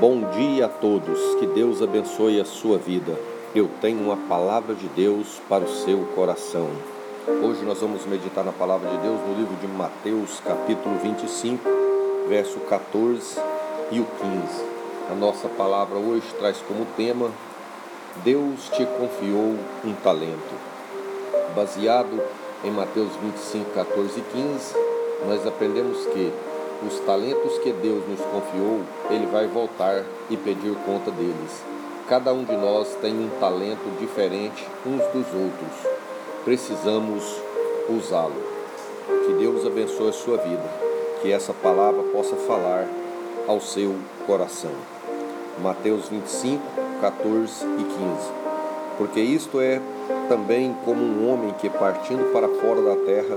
Bom dia a todos, que Deus abençoe a sua vida. Eu tenho uma palavra de Deus para o seu coração. Hoje nós vamos meditar na palavra de Deus no livro de Mateus, capítulo 25, verso 14 e o 15. A nossa palavra hoje traz como tema Deus te confiou um talento. Baseado em Mateus 25, 14 e 15, nós aprendemos que os talentos que Deus nos confiou, Ele vai voltar e pedir conta deles. Cada um de nós tem um talento diferente uns dos outros. Precisamos usá-lo. Que Deus abençoe a sua vida. Que essa palavra possa falar ao seu coração. Mateus 25, 14 e 15. Porque isto é também como um homem que, partindo para fora da terra,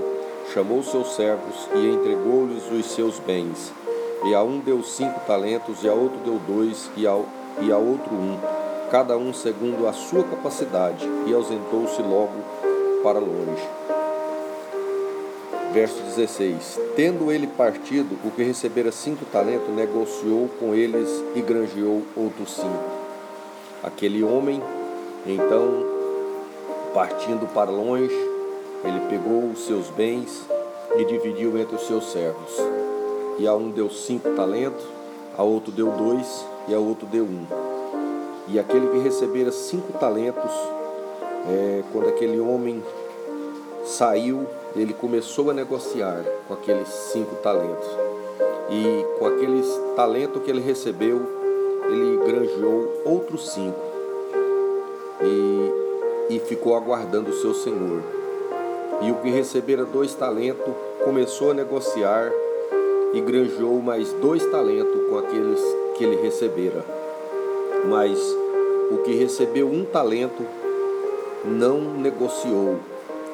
chamou seus servos e entregou-lhes os seus bens. E a um deu cinco talentos, e a outro deu dois, e a, e a outro um, cada um segundo a sua capacidade, e ausentou-se logo para longe. Verso 16: Tendo ele partido, o que recebera cinco talentos, negociou com eles e granjeou outros cinco. Aquele homem, então, partindo para longe, ele pegou os seus bens e dividiu entre os seus servos. E a um deu cinco talentos, a outro deu dois e a outro deu um. E aquele que recebera cinco talentos, é, quando aquele homem saiu, ele começou a negociar com aqueles cinco talentos. E com aqueles talentos que ele recebeu, ele granjeou outros cinco. E, e ficou aguardando o seu senhor. E o que recebera dois talentos começou a negociar e granjou mais dois talentos com aqueles que ele recebera. Mas o que recebeu um talento não negociou.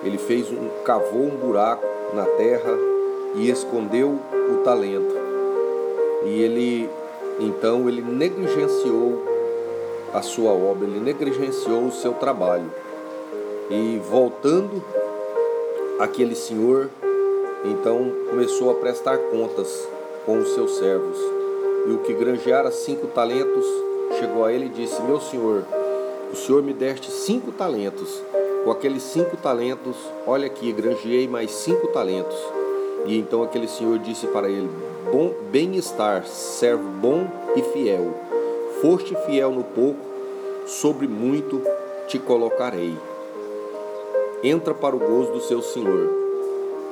Ele fez um cavou um buraco na terra e escondeu o talento. E ele então ele negligenciou a sua obra, ele negligenciou o seu trabalho. E voltando aquele senhor então começou a prestar contas com os seus servos. E o que granjeara cinco talentos chegou a ele e disse: Meu senhor, o senhor me deste cinco talentos. Com aqueles cinco talentos, olha aqui, granjeei mais cinco talentos. E então aquele senhor disse para ele: Bom bem-estar, servo bom e fiel. Foste fiel no pouco, sobre muito te colocarei entra para o gozo do seu senhor.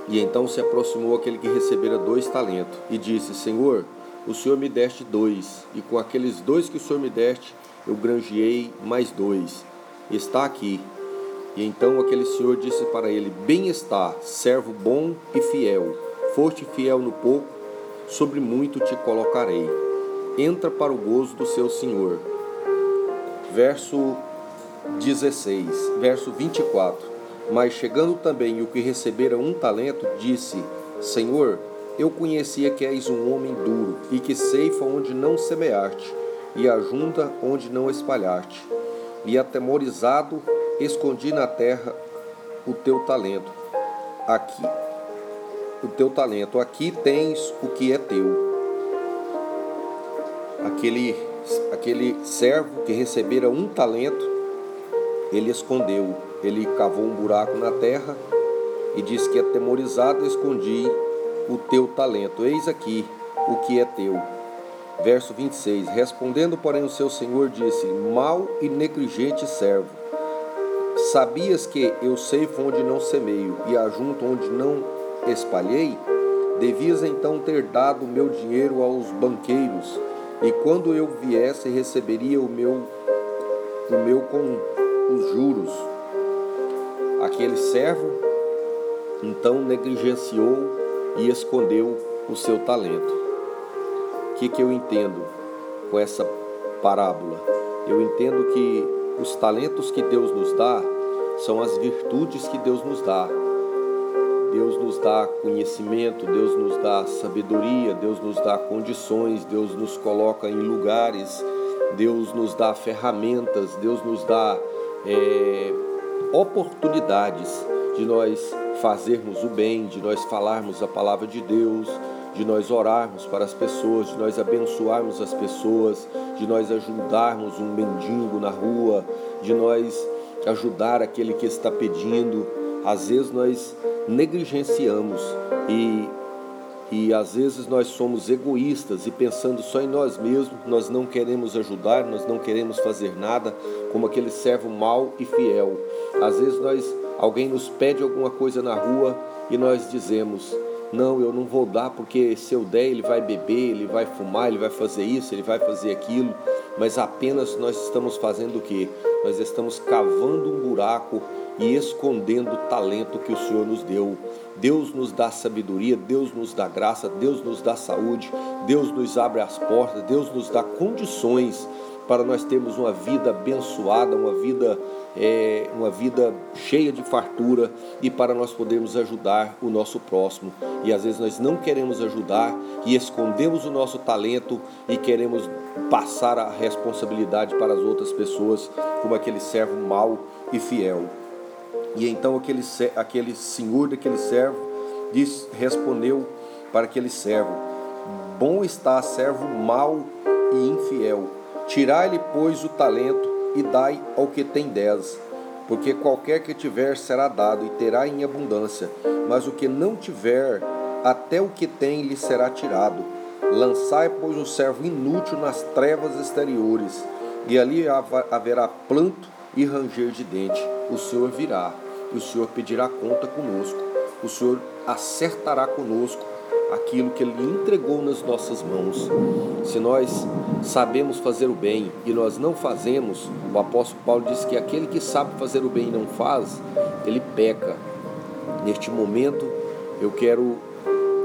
E então se aproximou aquele que recebera dois talentos e disse: Senhor, o senhor me deste dois, e com aqueles dois que o senhor me deste, eu granjeei mais dois. Está aqui. E então aquele senhor disse para ele: Bem está, servo bom e fiel. Foste fiel no pouco, sobre muito te colocarei. Entra para o gozo do seu senhor. Verso 16, verso 24. Mas chegando também o que recebera um talento, disse: Senhor, eu conhecia que és um homem duro e que ceifa onde não semeaste e ajunta onde não espalhaste. E atemorizado, escondi na terra o teu talento. Aqui, o teu talento, aqui tens o que é teu. Aquele, aquele servo que recebera um talento, ele escondeu ele cavou um buraco na terra e disse que atemorizado escondi o teu talento. Eis aqui o que é teu. Verso 26. Respondendo, porém, o seu senhor disse: Mal e negligente servo, sabias que eu sei onde não semeio e ajunto onde não espalhei? Devias então ter dado o meu dinheiro aos banqueiros, e quando eu viesse receberia o meu o meu com os juros. Aquele servo então negligenciou e escondeu o seu talento. O que, que eu entendo com essa parábola? Eu entendo que os talentos que Deus nos dá são as virtudes que Deus nos dá. Deus nos dá conhecimento, Deus nos dá sabedoria, Deus nos dá condições, Deus nos coloca em lugares, Deus nos dá ferramentas, Deus nos dá é, oportunidades de nós fazermos o bem, de nós falarmos a palavra de Deus, de nós orarmos para as pessoas, de nós abençoarmos as pessoas, de nós ajudarmos um mendigo na rua, de nós ajudar aquele que está pedindo. Às vezes nós negligenciamos e e às vezes nós somos egoístas e pensando só em nós mesmos, nós não queremos ajudar, nós não queremos fazer nada, como aquele servo mau e fiel. Às vezes nós alguém nos pede alguma coisa na rua e nós dizemos: "Não, eu não vou dar porque se eu der ele vai beber, ele vai fumar, ele vai fazer isso, ele vai fazer aquilo". Mas apenas nós estamos fazendo o que? Nós estamos cavando um buraco e escondendo o talento que o Senhor nos deu. Deus nos dá sabedoria, Deus nos dá graça, Deus nos dá saúde, Deus nos abre as portas, Deus nos dá condições para nós termos uma vida abençoada, uma vida, é, uma vida cheia de fartura e para nós podermos ajudar o nosso próximo. E às vezes nós não queremos ajudar e escondemos o nosso talento e queremos passar a responsabilidade para as outras pessoas, como aquele servo mau e fiel. E então aquele, aquele senhor daquele servo diz, respondeu para aquele servo: Bom está servo mau e infiel. Tirai-lhe, pois, o talento e dai ao que tem dez. Porque qualquer que tiver será dado e terá em abundância, mas o que não tiver, até o que tem lhe será tirado. Lançai, pois, o servo inútil nas trevas exteriores, e ali haverá planto e ranger de dente. O Senhor virá e o Senhor pedirá conta conosco. O Senhor acertará conosco aquilo que Ele entregou nas nossas mãos. Se nós sabemos fazer o bem e nós não fazemos, o apóstolo Paulo diz que aquele que sabe fazer o bem e não faz, ele peca. Neste momento, eu quero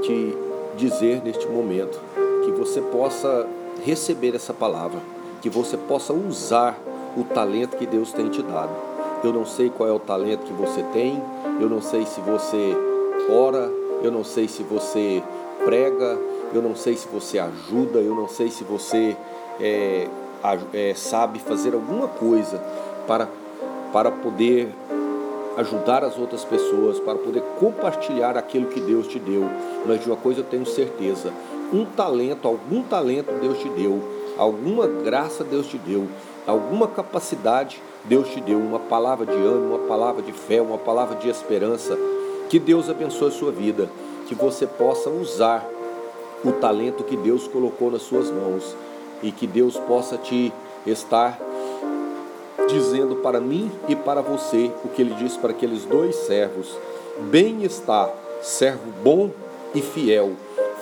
te dizer neste momento que você possa receber essa palavra, que você possa usar o talento que Deus tem te dado eu não sei qual é o talento que você tem, eu não sei se você ora, eu não sei se você prega, eu não sei se você ajuda, eu não sei se você é, é, sabe fazer alguma coisa para, para poder ajudar as outras pessoas, para poder compartilhar aquilo que Deus te deu. Mas de uma coisa eu tenho certeza: um talento, algum talento Deus te deu, alguma graça Deus te deu, alguma capacidade Deus te deu uma palavra de ânimo, uma palavra de fé, uma palavra de esperança. Que Deus abençoe a sua vida, que você possa usar o talento que Deus colocou nas suas mãos e que Deus possa te estar dizendo para mim e para você o que ele disse para aqueles dois servos: Bem está, servo bom e fiel.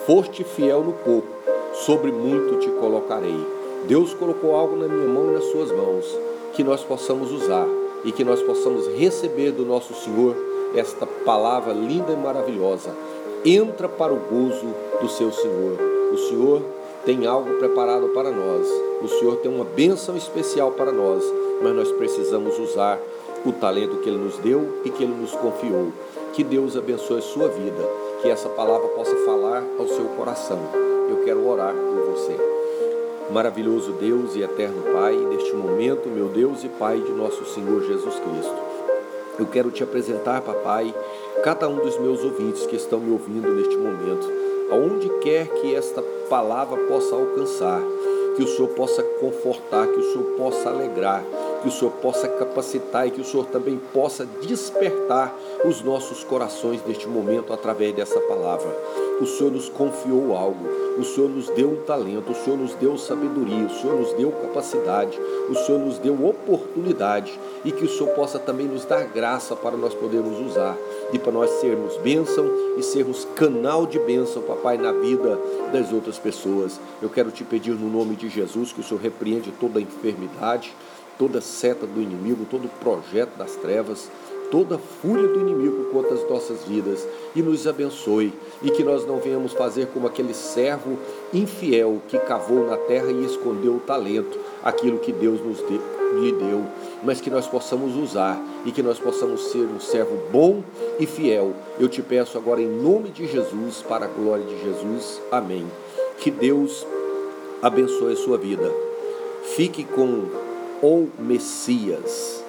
Foste fiel no pouco, sobre muito te colocarei. Deus colocou algo na minha mão e nas suas mãos que nós possamos usar e que nós possamos receber do nosso Senhor esta palavra linda e maravilhosa. Entra para o gozo do seu Senhor. O Senhor tem algo preparado para nós. O Senhor tem uma bênção especial para nós, mas nós precisamos usar o talento que Ele nos deu e que Ele nos confiou. Que Deus abençoe a sua vida, que essa palavra possa falar ao seu coração. Eu quero orar por você. Maravilhoso Deus e eterno Pai, neste momento, meu Deus e Pai de nosso Senhor Jesus Cristo. Eu quero te apresentar, papai, cada um dos meus ouvintes que estão me ouvindo neste momento, aonde quer que esta palavra possa alcançar, que o Senhor possa confortar, que o Senhor possa alegrar, que o Senhor possa capacitar e que o Senhor também possa despertar os nossos corações neste momento através dessa palavra. O Senhor nos confiou algo, o Senhor nos deu um talento, o Senhor nos deu sabedoria, o Senhor nos deu capacidade, o Senhor nos deu oportunidade. E que o Senhor possa também nos dar graça para nós podermos usar. E para nós sermos bênção e sermos canal de bênção, papai, na vida das outras pessoas. Eu quero te pedir no nome de Jesus que o Senhor repreende toda enfermidade, toda seta do inimigo, todo projeto das trevas toda a fúria do inimigo contra as nossas vidas e nos abençoe e que nós não venhamos fazer como aquele servo infiel que cavou na terra e escondeu o talento, aquilo que Deus nos deu, lhe deu, mas que nós possamos usar e que nós possamos ser um servo bom e fiel. Eu te peço agora em nome de Jesus, para a glória de Jesus. Amém. Que Deus abençoe a sua vida. Fique com o Messias.